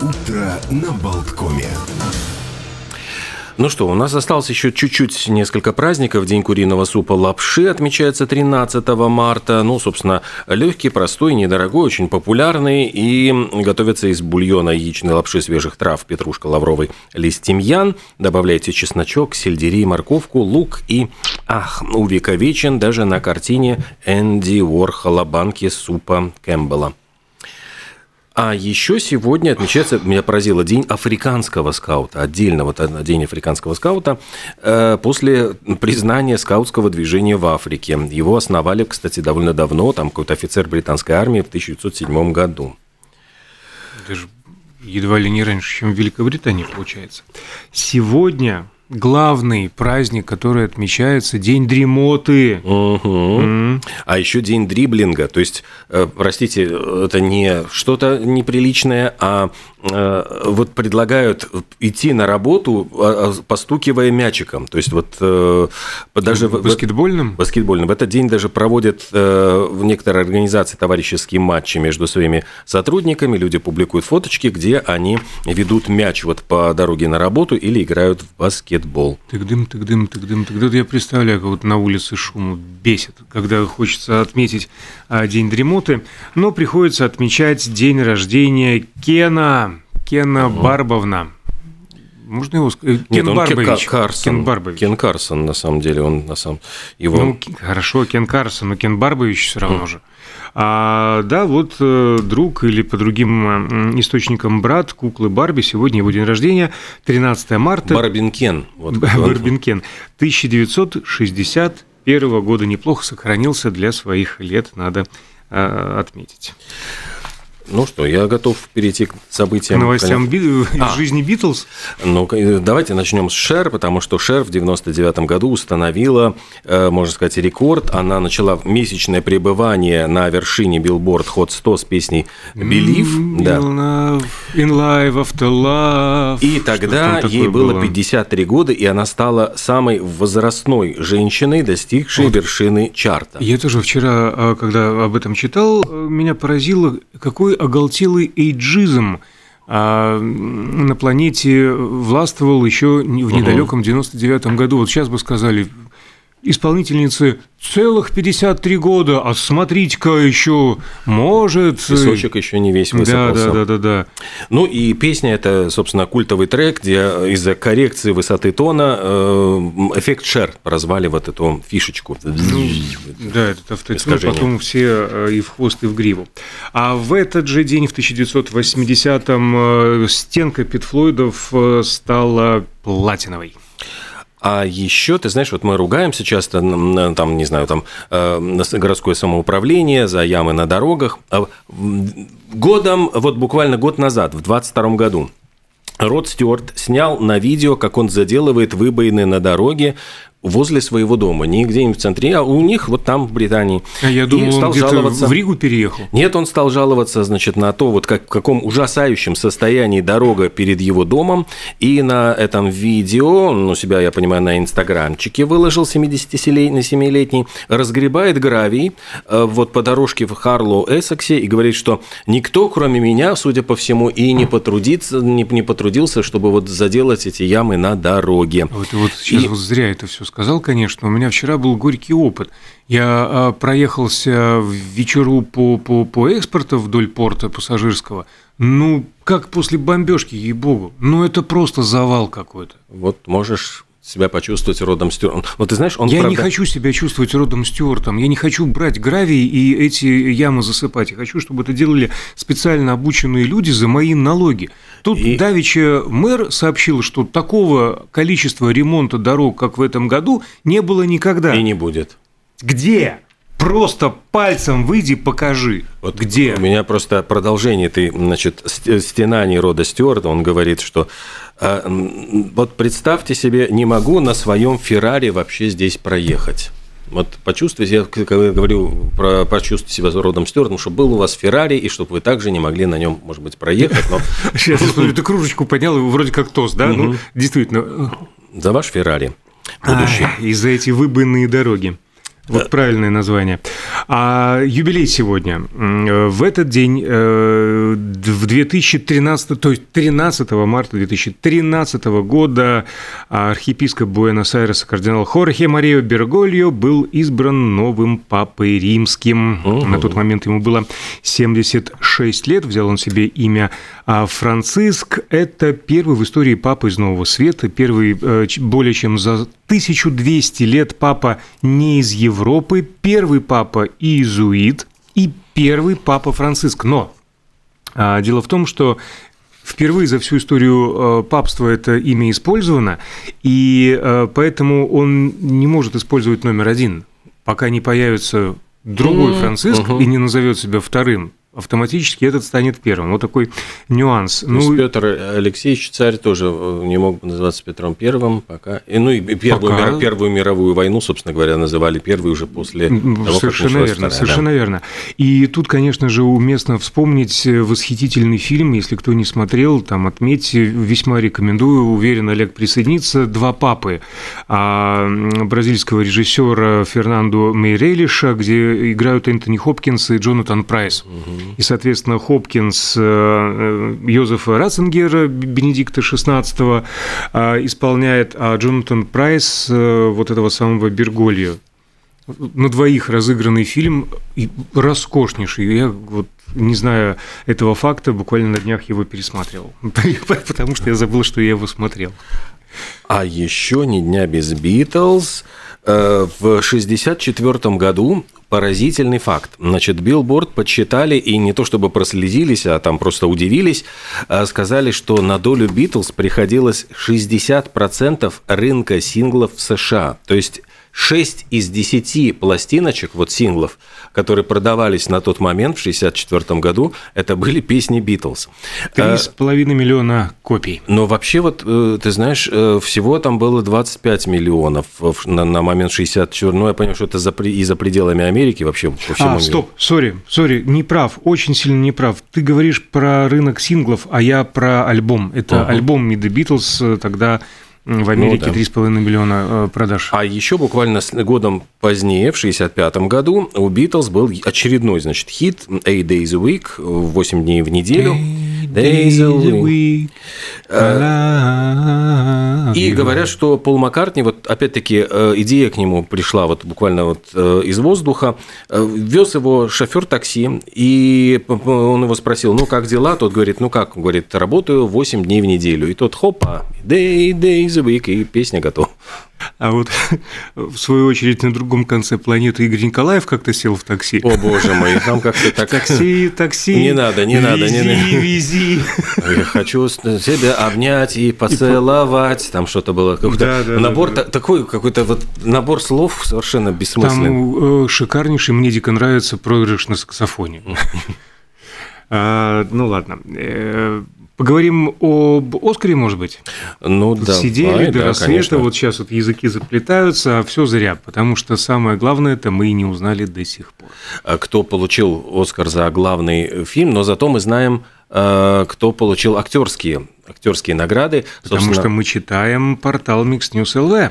Утро на Болткоме. Ну что, у нас осталось еще чуть-чуть несколько праздников. День куриного супа лапши отмечается 13 марта. Ну, собственно, легкий, простой, недорогой, очень популярный. И готовится из бульона яичной лапши свежих трав, петрушка, лавровый лист тимьян. Добавляйте чесночок, сельдерей, морковку, лук и, ах, увековечен даже на картине Энди Уорхола банки супа Кэмпбелла. А еще сегодня отмечается, меня поразило, День африканского скаута, отдельно вот День африканского скаута, э, после признания скаутского движения в Африке. Его основали, кстати, довольно давно, там какой-то офицер британской армии в 1907 году. Даже едва ли не раньше, чем в Великобритании, получается. Сегодня главный праздник, который отмечается, день дремоты. Угу. Mm. А еще день дриблинга. То есть, э, простите, это не что-то неприличное, а э, вот предлагают идти на работу, а, а, постукивая мячиком. То есть, вот э, даже... Баскетбольным? Баскетбольным. В этот день даже проводят в некоторые организации товарищеские матчи между своими сотрудниками. Люди публикуют фоточки, где они ведут мяч вот по дороге на работу или играют в баскет баскетбол. Тык-дым, тык-дым, тык-дым, тык Я представляю, как вот на улице шум бесит, когда хочется отметить а, день дремоты, но приходится отмечать день рождения Кена, Кена угу. Барбовна. Можно его сказать? Кен Нет, Барбович. Кен Карсон. Кен Барбович. Кен Карсон, на самом деле, он на самом... Его... Ну, хорошо, Кен Карсон, но Кен Барбович все равно mm. же. А, да, вот э, друг или по другим источникам брат куклы Барби, сегодня его день рождения, 13 марта. Барбинкен. Вот Барбинкен. 1961 года неплохо сохранился для своих лет, надо а, отметить. Ну что, я готов перейти к событиям. К новостям би... из а. жизни Битлз? Ну, давайте начнем с Шер, потому что Шер в 99 году установила, э, можно сказать, рекорд. Она начала месячное пребывание на вершине Billboard Hot 100 с песней Believe. Mm, да. Love, in life after love. И тогда ей было, было 53 года, и она стала самой возрастной женщиной, достигшей вот. вершины чарта. Я тоже вчера, а, когда об этом читал, э, меня поразило, какой оголтелый эйджизм а на планете властвовал еще в недалеком 99 году. Вот сейчас бы сказали, исполнительницы целых 53 года, а смотрите-ка еще может... Песочек еще не весь высыпался. Да, да, да, да, да. Ну и песня это, собственно, культовый трек, где из-за коррекции высоты тона э, эффект шер прозвали вот эту фишечку. Ну, да, этот автотюн потом все э, и в хвост, и в гриву. А в этот же день, в 1980-м, э, стенка Питфлойдов стала платиновой. А еще, ты знаешь, вот мы ругаемся часто, там, не знаю, там, э, городское самоуправление за ямы на дорогах. А годом, вот буквально год назад, в 22 году, Род Стюарт снял на видео, как он заделывает выбоины на дороге возле своего дома, не где-нибудь в центре, а у них вот там в Британии. А я думал, и стал он жаловаться... в Ригу переехал. Нет, он стал жаловаться, значит, на то, вот как, в каком ужасающем состоянии дорога перед его домом, и на этом видео, ну, себя, я понимаю, на инстаграмчике выложил 77-летний, разгребает гравий э, вот по дорожке в Харлоу, Эссексе, и говорит, что никто, кроме меня, судя по всему, и не потрудится, не, не потрудился, чтобы вот заделать эти ямы на дороге. Вот, вот сейчас и... вот зря это все сказал, конечно. У меня вчера был горький опыт. Я а, проехался в вечеру по, по, по экспорту вдоль порта пассажирского. Ну, как после бомбежки, ей-богу. Ну, это просто завал какой-то. Вот можешь себя почувствовать родом Стюартом. Но ты знаешь, он Я правда... не хочу себя чувствовать родом Стюартом. Я не хочу брать гравий и эти ямы засыпать. Я хочу, чтобы это делали специально обученные люди за мои налоги. Тут и... Давича мэр сообщил, что такого количества ремонта дорог, как в этом году, не было никогда. И не будет. Где? Просто пальцем выйди, покажи. Вот где? У меня просто продолжение ты, значит, стенаний рода Стюарта. Он говорит, что а, вот представьте себе, не могу на своем Феррари вообще здесь проехать. Вот почувствуйте, я когда говорю про почувствовать себя родом Стюартом, чтобы был у вас Феррари, и чтобы вы также не могли на нем, может быть, проехать. Но... Сейчас я смотрю, ты кружечку поднял, вроде как тост, да? Ну, действительно. За ваш Феррари. Будущий. И за эти выбойные дороги. Вот правильное название. А юбилей сегодня. В этот день 12 в 2013, то есть 13 марта 2013 года архиепископ Буэнос-Айреса кардинал Хорхе Марио Бергольо был избран новым папой римским. На тот момент ему было 76 лет, взял он себе имя а Франциск – это первый в истории папа из Нового Света, первый э, более чем за 1200 лет папа не из Европы, первый папа иезуит и первый папа Франциск. Но а, дело в том, что впервые за всю историю э, папства это имя использовано, и э, поэтому он не может использовать номер один, пока не появится другой Франциск uh-huh. и не назовет себя вторым автоматически этот станет первым. Вот такой нюанс. То ну, Петр Алексеевич царь тоже э, не мог называться Петром Первым, пока. И, ну и первую, пока... мир, первую мировую войну, собственно говоря, называли первой уже после того, Совершенно как верно, вторая, совершенно да. верно. И тут, конечно же, уместно вспомнить восхитительный фильм, если кто не смотрел, там отметьте, весьма рекомендую, уверен, Олег присоединится, «Два папы» а, бразильского режиссера Фернандо Мейрелиша, где играют Энтони Хопкинс и Джонатан Прайс. Угу. И, соответственно, Хопкинс э, э, Йозефа Ратцингера, Бенедикта XVI, э, исполняет, а Джонатан Прайс вот этого самого Берголья. На двоих разыгранный фильм, роскошнейший. Я вот не зная этого факта, буквально на днях его пересматривал, потому что я забыл, что я его смотрел. А еще ни дня без Битлз. В 1964 году поразительный факт. Значит, Билборд подсчитали и не то чтобы прослезились, а там просто удивились, а сказали, что на долю Битлз приходилось 60% рынка синглов в США. То есть 6 из 10 пластиночек, вот синглов, которые продавались на тот момент, в 1964 году, это были песни Битлз. Три с половиной миллиона копий. Но вообще, вот, э, ты знаешь, э, всего там было 25 миллионов на, на момент 64 Ну, я понял, что это за, и за пределами Америки вообще по всему А, миру. стоп, сори, сори, не прав, очень сильно не прав. Ты говоришь про рынок синглов, а я про альбом. Это uh-huh. альбом Beatles э, тогда в Америке ну, да. 3,5 миллиона э, продаж. А еще буквально годом позднее, в 1965 году, у Битлз был очередной, значит, хит «Eight Days a Week», 8 дней в неделю. Days a week. Э, и говорят, что Пол Маккартни, вот опять-таки э, идея к нему пришла вот буквально вот из воздуха, вез его шофер такси, и он его спросил, ну как дела? Тот говорит, ну как? Он говорит, работаю 8 дней в неделю. И тот, хопа, day, days a week, и песня готова. А вот в свою очередь на другом конце планеты Игорь Николаев как-то сел в такси. О боже мой, там как-то так. Такси, такси. Не надо, не надо, вези, не надо. Вези, Я хочу себя обнять и поцеловать. Там что-то было. Да, да, набор да, да. такой какой-то вот набор слов совершенно бессмысленный. Там э, шикарнейший, мне дико нравится проигрыш на саксофоне. А, ну ладно. Поговорим об Оскаре, может быть? Ну Тут да. Сидели давай, до да, рассвета, конечно. вот сейчас вот языки заплетаются, а все зря, потому что самое главное это мы и не узнали до сих пор. А кто получил Оскар за главный фильм, но зато мы знаем, э, кто получил актерские актерские награды. Потому Собственно... что мы читаем портал Mix News LV.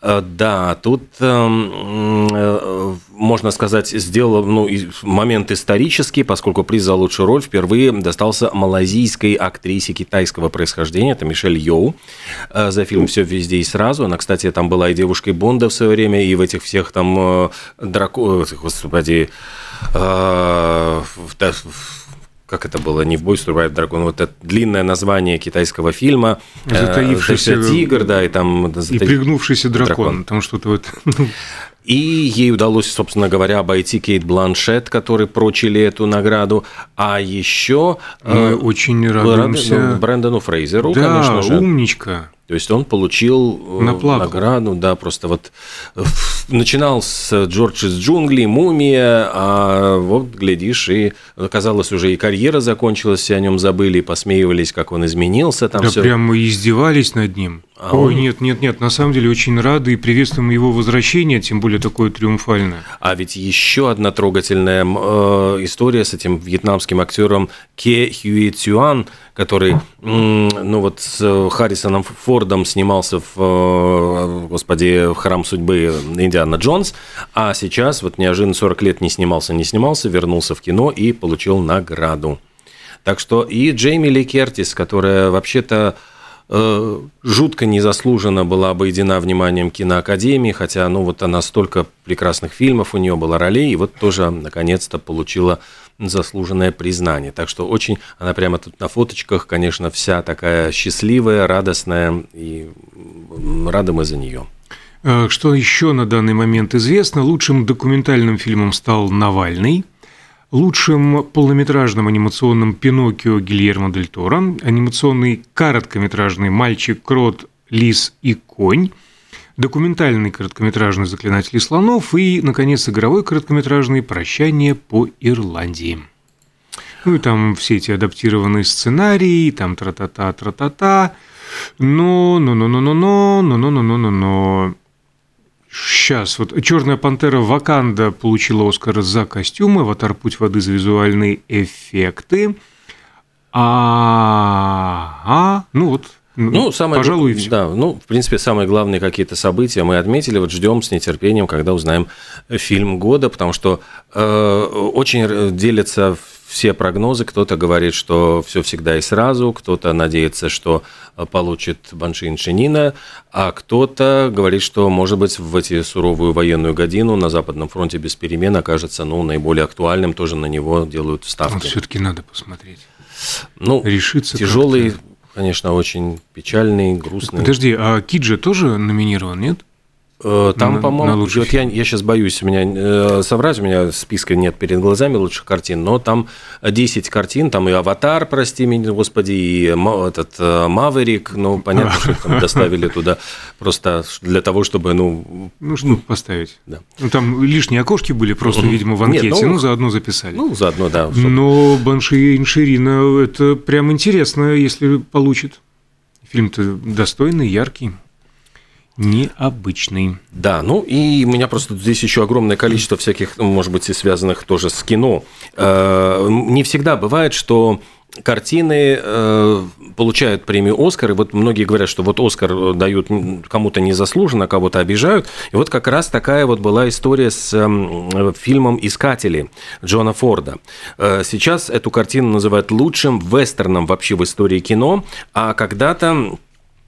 Э, да, тут эм, э, можно сказать, сделал ну, момент исторический, поскольку приз за лучшую роль впервые достался малазийской актрисе китайского происхождения, это Мишель Йоу, э, за фильм «Все везде и сразу». Она, кстати, там была и девушкой Бонда в свое время, и в этих всех там драко... Господи, как это было, не в бой Survive Dragon, вот это длинное название китайского фильма. Затаившийся э, тигр, да, и там... И пригнувшийся дракон, дракон. там что-то вот... И ей удалось, собственно говоря, обойти Кейт Бланшет, которые прочили эту награду. А еще... Мы э, очень радуемся... Ну, Брэндону Фрейзеру, да, конечно же. умничка. То есть он получил э, На награду, да, просто вот начинал с Джордж из джунглей, мумия, а вот, глядишь, и оказалось, уже и карьера закончилась, все о нем забыли, посмеивались, как он изменился. Там да все... прямо издевались над ним. А Ой, он... нет, нет, нет, на самом деле очень рады и приветствуем его возвращение, тем более такое триумфальное. А ведь еще одна трогательная э, история с этим вьетнамским актером Ке Хьюи Цюан, который, ну вот с Харрисоном Фордом снимался в, э, господи, в «Храм судьбы» Индиана Джонс, а сейчас вот неожиданно 40 лет не снимался, не снимался, вернулся в кино и получил награду. Так что и Джейми Ли Кертис, которая вообще-то э, жутко незаслуженно была обойдена вниманием киноакадемии, хотя, ну, вот она столько прекрасных фильмов у нее было ролей, и вот тоже, наконец-то, получила заслуженное признание. Так что очень, она прямо тут на фоточках, конечно, вся такая счастливая, радостная, и рады мы за нее. Э, что еще на данный момент известно? Лучшим документальным фильмом стал «Навальный», лучшим полнометражным анимационным «Пиноккио» Гильермо Дель Торо, анимационный короткометражный «Мальчик, крот, лис и конь», документальный короткометражный «Заклинатели слонов» и, наконец, игровой короткометражный «Прощание по Ирландии». Ну и там все эти адаптированные сценарии, там тра-та-та, тра-та-та, но, но, но, но, но, но, но, но, но, но, но, но. Сейчас, вот «Черная пантера» Ваканда получила Оскар за костюмы, «Аватар. Путь воды» за визуальные эффекты. А, а ну вот, ну, самое, пожалуй, все. Да, ну, в принципе, самые главные какие-то события мы отметили. Вот ждем с нетерпением, когда узнаем фильм года, потому что э, очень делятся все прогнозы. Кто-то говорит, что все всегда и сразу, кто-то надеется, что получит Банши Иншинина, а кто-то говорит, что, может быть, в эти суровую военную годину на Западном фронте без перемен окажется ну, наиболее актуальным, тоже на него делают ставки. Все-таки надо посмотреть. Ну, решиться тяжелый конечно, очень печальный, грустный. Подожди, а Киджи тоже номинирован, нет? Э, там, по-моему, вот я, я сейчас боюсь меня э, соврать, у меня списка нет перед глазами лучших картин, но там 10 картин, там и «Аватар», прости меня, господи, и этот э, «Маверик», ну, понятно, что их там доставили туда просто для того, чтобы, ну... Ну, чтобы поставить. Да. Ну, там лишние окошки были просто, видимо, в анкете, нет, ну, ну, заодно записали. Ну, заодно, да. Чтобы... Но «Банши Инширина» – это прям интересно, если получит. Фильм-то достойный, яркий необычный. Да, ну и у меня просто здесь еще огромное количество всяких, может быть, и связанных тоже с кино. Э, не всегда бывает, что картины э, получают премию «Оскар», и вот многие говорят, что вот «Оскар» дают кому-то незаслуженно, кого-то обижают, и вот как раз такая вот была история с э, фильмом «Искатели» Джона Форда. Э, сейчас эту картину называют лучшим вестерном вообще в истории кино, а когда-то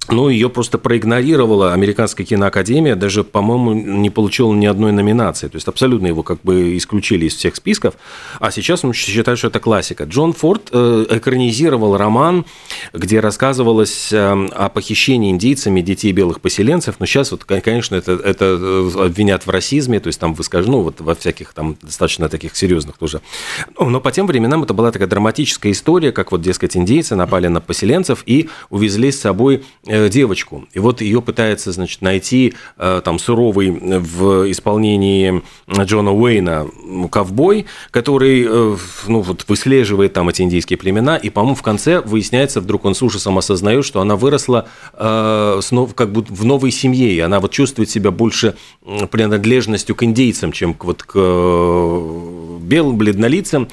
ну, ее просто проигнорировала Американская киноакадемия, даже, по-моему, не получила ни одной номинации. То есть абсолютно его как бы исключили из всех списков. А сейчас он считает, что это классика. Джон Форд э, экранизировал роман, где рассказывалось э, о похищении индейцами детей белых поселенцев. Но сейчас, вот, конечно, это, это э, обвинят в расизме, то есть там выскажу, ну, вот во всяких там достаточно таких серьезных тоже. Но по тем временам это была такая драматическая история, как вот, дескать, индейцы напали на поселенцев и увезли с собой девочку. И вот ее пытается, значит, найти э, там суровый в исполнении Джона Уэйна ковбой, который, э, ну, вот выслеживает там эти индийские племена, и, по-моему, в конце выясняется, вдруг он с ужасом осознает, что она выросла э, снова, как бы в новой семье, и она вот чувствует себя больше принадлежностью к индейцам, чем к, вот к белым, бледнолицам.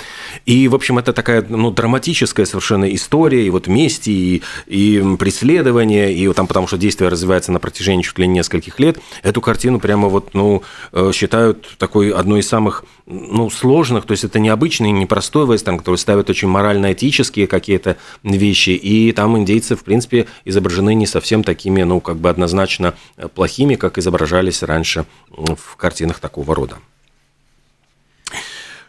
И, в общем, это такая ну, драматическая совершенно история, и вот мести, и, и преследование, и там, потому что действие развивается на протяжении чуть ли не нескольких лет, эту картину прямо вот, ну, э, считают такой одной из самых, ну, сложных, то есть это необычный, непростой вестерн, который ставит очень морально-этические какие-то вещи, и там индейцы, в принципе, изображены не совсем такими, ну, как бы однозначно плохими, как изображались раньше в картинах такого рода.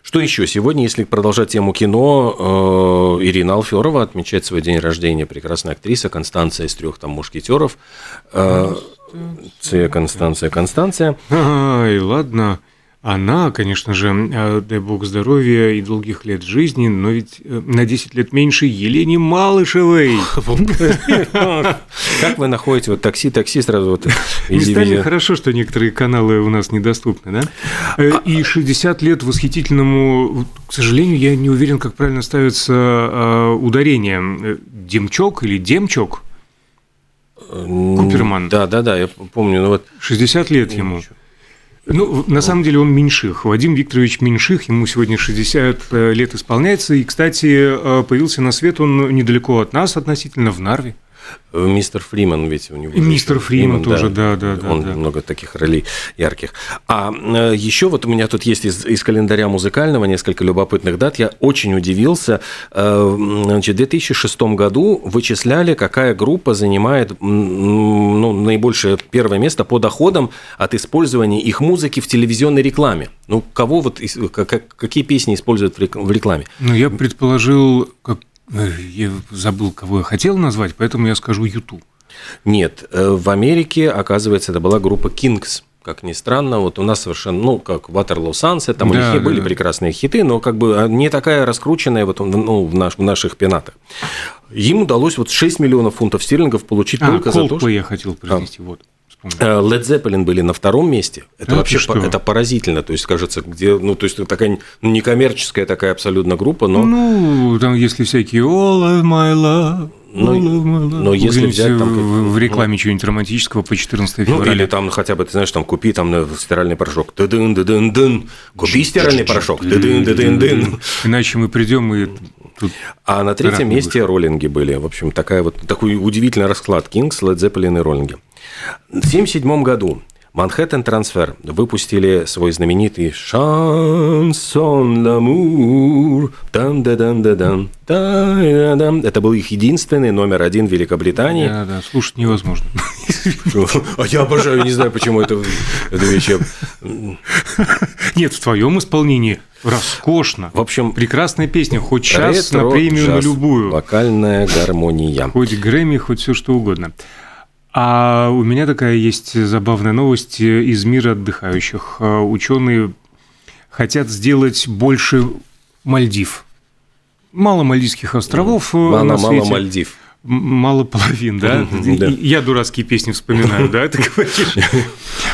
Что еще? Сегодня, если продолжать тему кино, э, Ирина Алферова отмечает свой день рождения. Прекрасная актриса Констанция из трех там мушкетеров. Э, Констанция, Констанция. Ай, ладно. Она, конечно же, э, дай бог здоровья и долгих лет жизни, но ведь э, на 10 лет меньше Елене Малышевой. Как вы находите вот такси, такси сразу вот Местами хорошо, что некоторые каналы у нас недоступны, да? Э, а, и 60 лет восхитительному, к сожалению, я не уверен, как правильно ставится ударение. Демчок или Демчок? Куперман. Да, да, да, я помню. Ну вот 60 лет ему. Ну, на самом деле он Меньших. Вадим Викторович Меньших, ему сегодня 60 лет исполняется. И, кстати, э, появился на свет он недалеко от нас относительно, в Нарве. Мистер Фриман ведь у него. И мистер Фриман, тоже, да, да, да. Он да. много таких ролей ярких. А э, еще вот у меня тут есть из, из календаря музыкального несколько любопытных дат. Я очень удивился. Э, значит, в 2006 году вычисляли, какая группа занимает ну, наибольшее первое место по доходам от использования их музыки в телевизионной рекламе. Ну, кого вот, какие песни используют в рекламе? Ну, я предположил, как Э, я забыл, кого я хотел назвать, поэтому я скажу YouTube. Нет, э, в Америке, оказывается, это была группа Kings как ни странно, вот у нас совершенно, ну, как Waterloo Sunset, там да, у них да, были да. прекрасные хиты, но как бы не такая раскрученная вот, ну, в, наш, в наших пенатах. Им удалось вот 6 миллионов фунтов стерлингов получить а, только за то, что... я хотел произнести, а. вот вспомнил. Э, Led Zeppelin были на втором месте. Это, это вообще что? это поразительно. То есть, кажется, где, ну, то есть, такая некоммерческая такая абсолютно группа, но... Ну, там, если всякие All of my love, но, но если взять там в, в рекламе ну, чего-нибудь романтического по 14 февраля. Ну или там хотя бы ты знаешь там купи там стиральный порошок, дын дын дын купи стиральный порошок, дын дын дын. Иначе мы придем и тут. А на третьем месте роллинги были, в общем такая вот такой удивительный расклад Kings, Led Zeppelin и роллинги. В 1977 году Манхэттен Трансфер выпустили свой знаменитый «Шансон ламур». Это был их единственный номер один в Великобритании. Да, да, слушать невозможно. А я обожаю, не знаю, почему это, это вещь. Нет, в твоем исполнении роскошно. В общем, прекрасная песня, хоть сейчас на премию на любую. Вокальная гармония. Хоть Грэмми, хоть все что угодно. А у меня такая есть забавная новость из мира отдыхающих. Ученые хотят сделать больше Мальдив. Мало Мальдивских островов мало, на свете. Мало Мальдив. Мало половин, да? Я дурацкие песни вспоминаю, да, ты говоришь?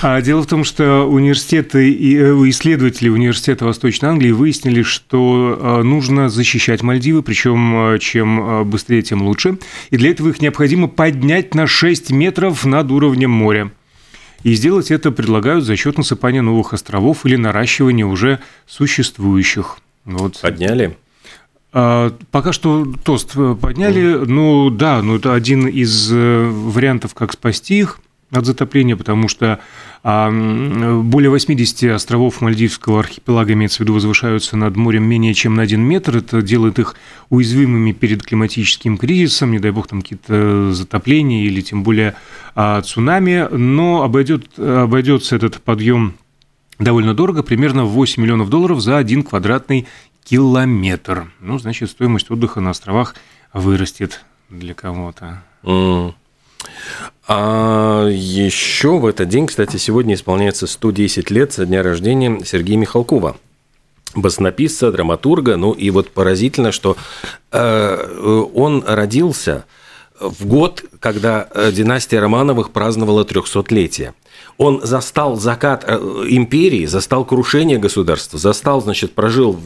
А дело в том, что университеты и э, исследователи университета Восточной Англии выяснили, что э, нужно защищать Мальдивы, причем э, чем быстрее, тем лучше. И для этого их необходимо поднять на 6 метров над уровнем моря. И сделать это предлагают за счет насыпания новых островов или наращивания уже существующих. Вот. Подняли? А, пока что тост э, подняли. Ну да, ну это один из э, вариантов, как спасти их от затопления, потому что а, более 80 островов Мальдивского архипелага, имеется в виду, возвышаются над морем менее чем на один метр. Это делает их уязвимыми перед климатическим кризисом, не дай бог там какие-то затопления или тем более а, цунами. Но обойдет, обойдется этот подъем довольно дорого, примерно в 8 миллионов долларов за один квадратный километр. Ну, значит, стоимость отдыха на островах вырастет для кого-то. Mm. А еще в этот день, кстати, сегодня исполняется 110 лет со дня рождения Сергея Михалкова баснописца, драматурга. Ну и вот поразительно, что э, он родился в год, когда э, династия Романовых праздновала 300-летие он застал закат э, империи, застал крушение государства, застал, значит, прожил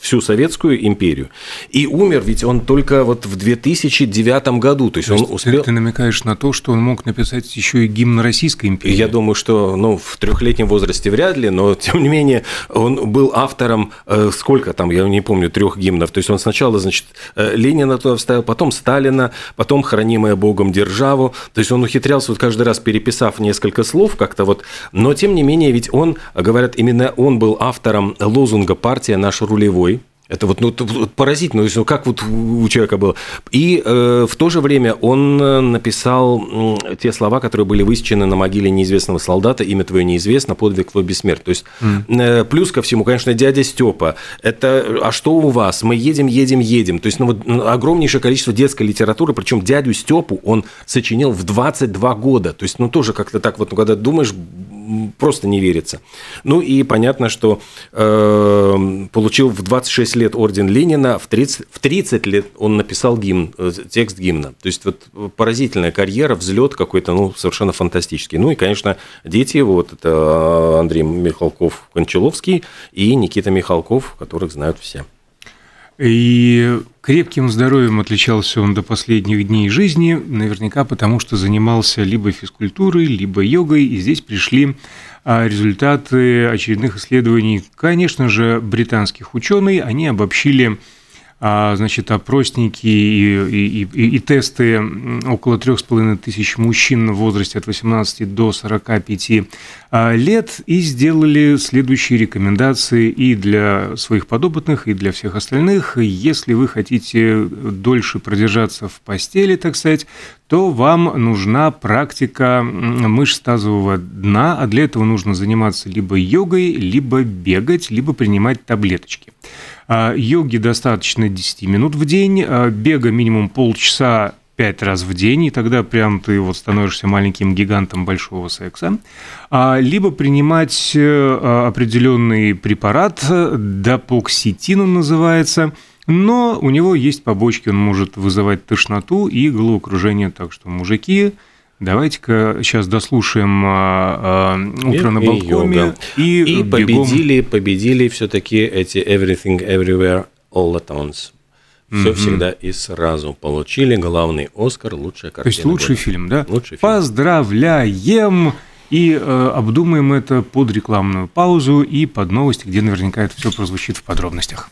всю Советскую империю и умер, ведь он только вот в 2009 году, то есть то он успел... Ты намекаешь на то, что он мог написать еще и гимн Российской империи? Я думаю, что, ну, в трехлетнем возрасте вряд ли, но тем не менее он был автором, э, сколько там, я не помню, трех гимнов, то есть он сначала, значит, э, Ленина туда вставил, потом Сталина, потом хранимая Богом державу, то есть он ухитрялся вот каждый раз переписав несколько слов, как как-то вот. Но, тем не менее, ведь он, говорят, именно он был автором лозунга «Партия наш рулевой», это вот ну, поразительно, ну, как вот у человека было. И э, в то же время он э, написал те слова, которые были высечены на могиле неизвестного солдата, имя твое неизвестно, подвиг твой бессмертный. То есть, mm. э, плюс ко всему, конечно, дядя Степа, это «А что у вас? Мы едем, едем, едем». То есть, ну, вот, огромнейшее количество детской литературы, причем дядю Степу он сочинил в 22 года. То есть, ну, тоже как-то так вот, ну, когда думаешь, просто не верится. Ну и понятно, что э, получил в 26 лет орден Ленина, в 30, в 30 лет он написал гимн, э, текст гимна. То есть вот поразительная карьера, взлет какой-то, ну, совершенно фантастический. Ну и, конечно, дети его, вот это Андрей Михалков-Кончаловский и Никита Михалков, которых знают все. И крепким здоровьем отличался он до последних дней жизни, наверняка потому, что занимался либо физкультурой, либо йогой, и здесь пришли а, результаты очередных исследований, конечно же, британских ученых. Они обобщили значит, опросники и, и, и, и тесты около трех с половиной тысяч мужчин в возрасте от 18 до 45 а, лет и сделали следующие рекомендации и для своих подопытных, и для всех остальных. Если вы хотите дольше продержаться в постели, так сказать, то вам нужна практика мышц тазового дна, а для этого нужно заниматься либо йогой, либо бегать, либо принимать таблеточки. А, йоги достаточно 10 минут в день, а, бега минимум полчаса пять раз в день, и тогда прям ты вот становишься маленьким гигантом большого секса, а, либо принимать э, определенный препарат, дапоксетин он называется, но у него есть побочки, он может вызывать тошноту и головокружение, так что мужики Давайте-ка сейчас дослушаем а, а, утро на балконе и, и, и победили, победили все-таки эти Everything Everywhere All at Once. Все mm-hmm. всегда и сразу получили главный Оскар, лучшая картина. То есть лучший года. фильм, да? Лучший фильм. Поздравляем! И э, обдумаем это под рекламную паузу и под новости, где наверняка это все прозвучит в подробностях.